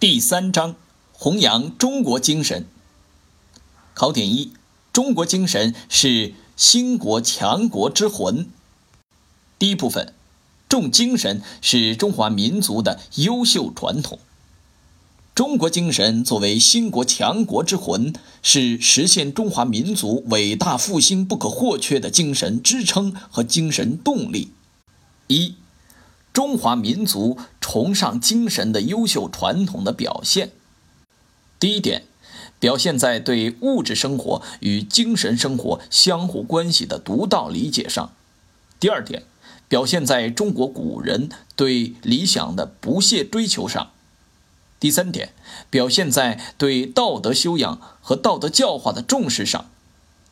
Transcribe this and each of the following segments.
第三章，弘扬中国精神。考点一：中国精神是兴国强国之魂。第一部分，重精神是中华民族的优秀传统。中国精神作为兴国强国之魂，是实现中华民族伟大复兴不可或缺的精神支撑和精神动力。一、中华民族崇尚精神的优秀传统的表现。第一点，表现在对物质生活与精神生活相互关系的独到理解上；第二点，表现在中国古人对理想的不懈追求上。第三点，表现在对道德修养和道德教化的重视上；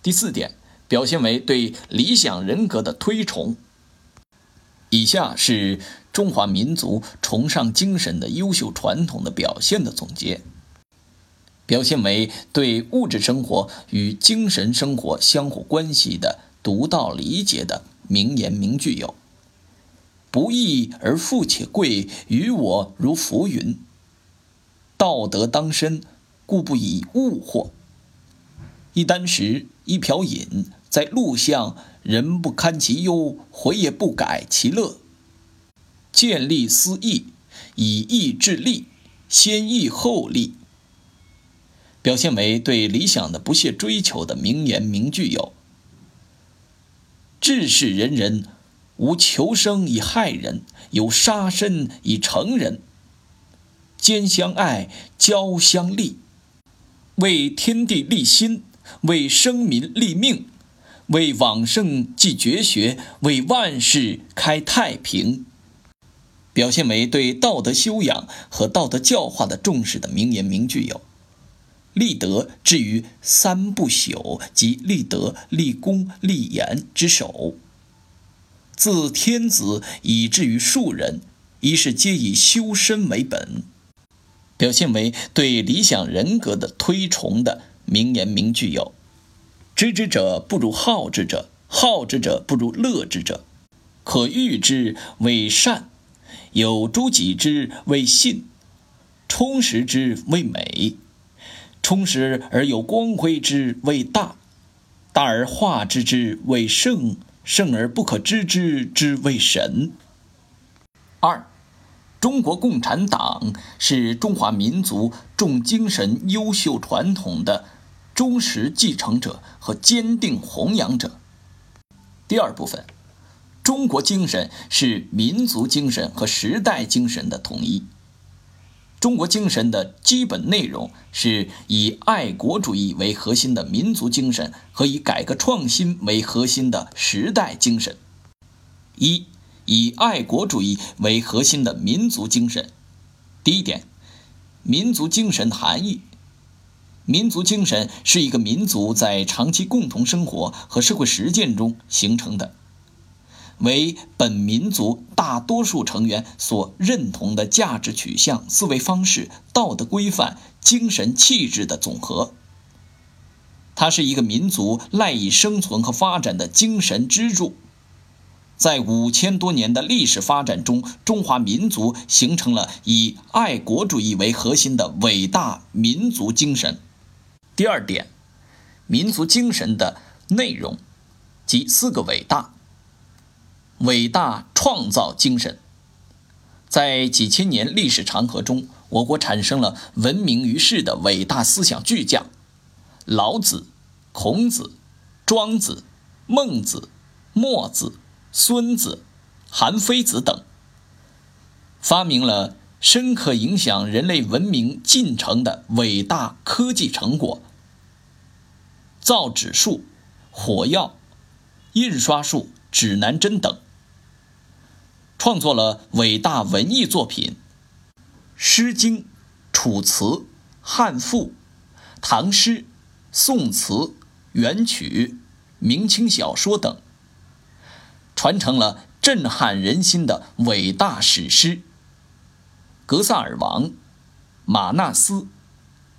第四点，表现为对理想人格的推崇。以下是中华民族崇尚精神的优秀传统的表现的总结：表现为对物质生活与精神生活相互关系的独到理解的名言名句有：“不义而富且贵，于我如浮云。”道德当身，故不以物惑。一箪食，一瓢饮，在路巷，人不堪其忧，回也不改其乐。见利思义，以义治利，先义后利。表现为对理想的不懈追求的名言名句有：治世仁人，无求生以害人，有杀身以成仁。兼相爱，交相利，为天地立心，为生民立命，为往圣继绝学，为万世开太平。表现为对道德修养和道德教化的重视的名言名句有：立德至于三不朽，即立德、立功、立言之首。自天子以至于庶人，一是皆以修身为本。表现为对理想人格的推崇的名言名句有：“知之者不如好之者，好之者不如乐之者。可欲之为善，有诸己之为信，充实之为美，充实而有光辉之为大，大而化之之为圣，圣而不可知之之为神。”二。中国共产党是中华民族重精神优秀传统的忠实继承者和坚定弘扬者。第二部分，中国精神是民族精神和时代精神的统一。中国精神的基本内容是以爱国主义为核心的民族精神和以改革创新为核心的时代精神。一。以爱国主义为核心的民族精神。第一点，民族精神的含义：民族精神是一个民族在长期共同生活和社会实践中形成的，为本民族大多数成员所认同的价值取向、思维方式、道德规范、精神气质的总和。它是一个民族赖以生存和发展的精神支柱。在五千多年的历史发展中，中华民族形成了以爱国主义为核心的伟大民族精神。第二点，民族精神的内容即四个伟大：伟大创造精神。在几千年历史长河中，我国产生了闻名于世的伟大思想巨匠——老子、孔子、庄子、孟子、墨子。孙子、韩非子等发明了深刻影响人类文明进程的伟大科技成果：造纸术、火药、印刷术、指南针等；创作了伟大文艺作品《诗经》《楚辞》《汉赋》《唐诗》《宋词》《元曲》《明清小说》等。传承了震撼人心的伟大史诗《格萨尔王》《马纳斯》《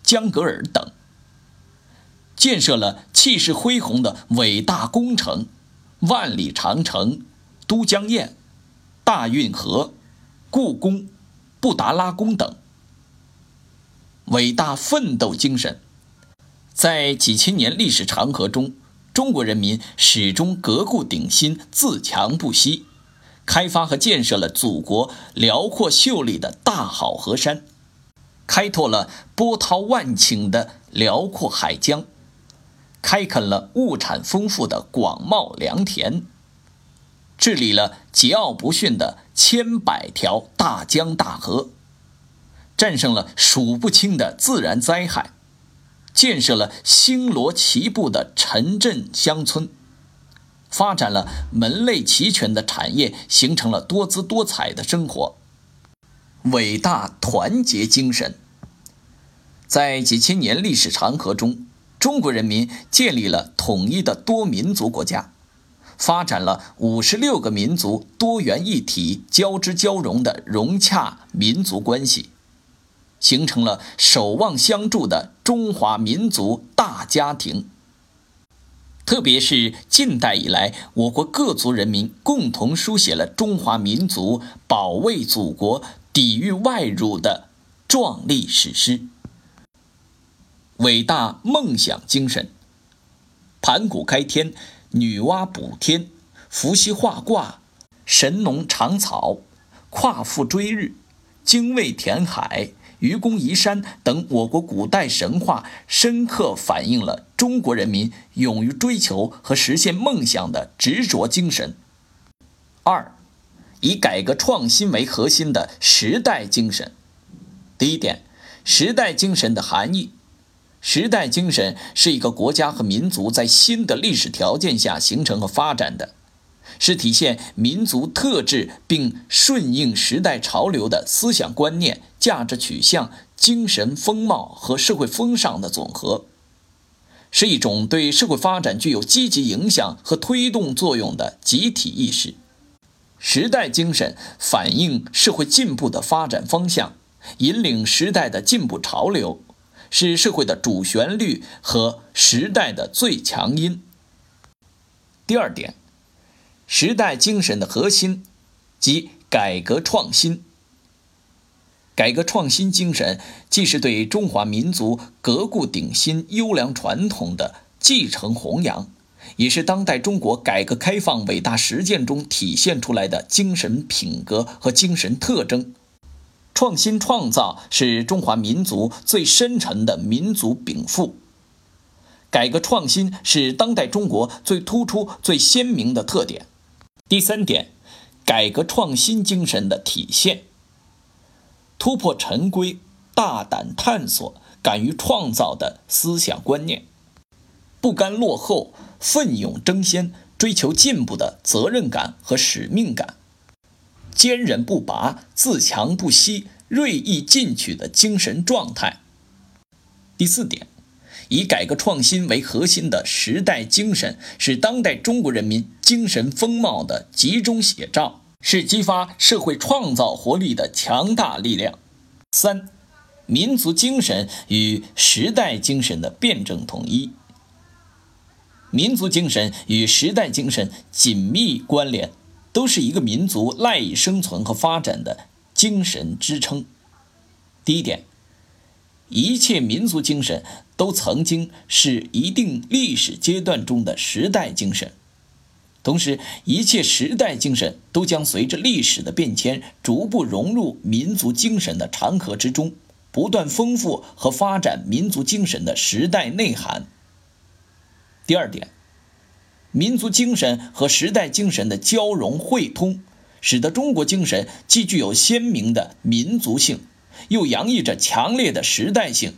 江格尔》等，建设了气势恢宏的伟大工程——万里长城、都江堰、大运河、故宫、布达拉宫等，伟大奋斗精神。在几千年历史长河中，中国人民始终革故鼎新、自强不息，开发和建设了祖国辽阔秀丽的大好河山，开拓了波涛万顷的辽阔海疆，开垦了物产丰富的广袤良田，治理了桀骜不驯的千百条大江大河，战胜了数不清的自然灾害。建设了星罗棋布的城镇乡村，发展了门类齐全的产业，形成了多姿多彩的生活。伟大团结精神，在几千年历史长河中，中国人民建立了统一的多民族国家，发展了五十六个民族多元一体、交织交融的融洽民族关系。形成了守望相助的中华民族大家庭。特别是近代以来，我国各族人民共同书写了中华民族保卫祖国、抵御外辱的壮丽史诗。伟大梦想精神，盘古开天，女娲补天，伏羲画卦，神农尝草，夸父追日，精卫填海。愚公移山等我国古代神话，深刻反映了中国人民勇于追求和实现梦想的执着精神。二，以改革创新为核心的时代精神。第一点，时代精神的含义：时代精神是一个国家和民族在新的历史条件下形成和发展的。是体现民族特质并顺应时代潮流的思想观念、价值取向、精神风貌和社会风尚的总和，是一种对社会发展具有积极影响和推动作用的集体意识。时代精神反映社会进步的发展方向，引领时代的进步潮流，是社会的主旋律和时代的最强音。第二点。时代精神的核心，即改革创新。改革创新精神既是对中华民族革故鼎新优良传统的继承弘扬，也是当代中国改革开放伟大实践中体现出来的精神品格和精神特征。创新创造是中华民族最深沉的民族禀赋。改革创新是当代中国最突出、最鲜明的特点。第三点，改革创新精神的体现：突破陈规、大胆探索、敢于创造的思想观念，不甘落后、奋勇争先、追求进步的责任感和使命感，坚韧不拔、自强不息、锐意进取的精神状态。第四点。以改革创新为核心的时代精神，是当代中国人民精神风貌的集中写照，是激发社会创造活力的强大力量。三、民族精神与时代精神的辩证统一。民族精神与时代精神紧密关联，都是一个民族赖以生存和发展的精神支撑。第一点。一切民族精神都曾经是一定历史阶段中的时代精神，同时，一切时代精神都将随着历史的变迁，逐步融入民族精神的长河之中，不断丰富和发展民族精神的时代内涵。第二点，民族精神和时代精神的交融汇通，使得中国精神既具有鲜明的民族性。又洋溢着强烈的时代性，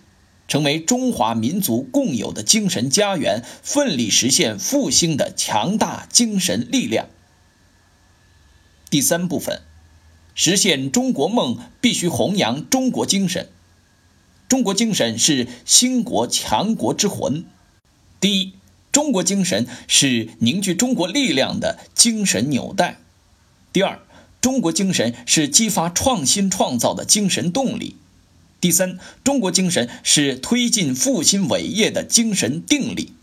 成为中华民族共有的精神家园，奋力实现复兴的强大精神力量。第三部分，实现中国梦必须弘扬中国精神。中国精神是兴国强国之魂。第一，中国精神是凝聚中国力量的精神纽带。第二。中国精神是激发创新创造的精神动力。第三，中国精神是推进复兴伟业的精神定力。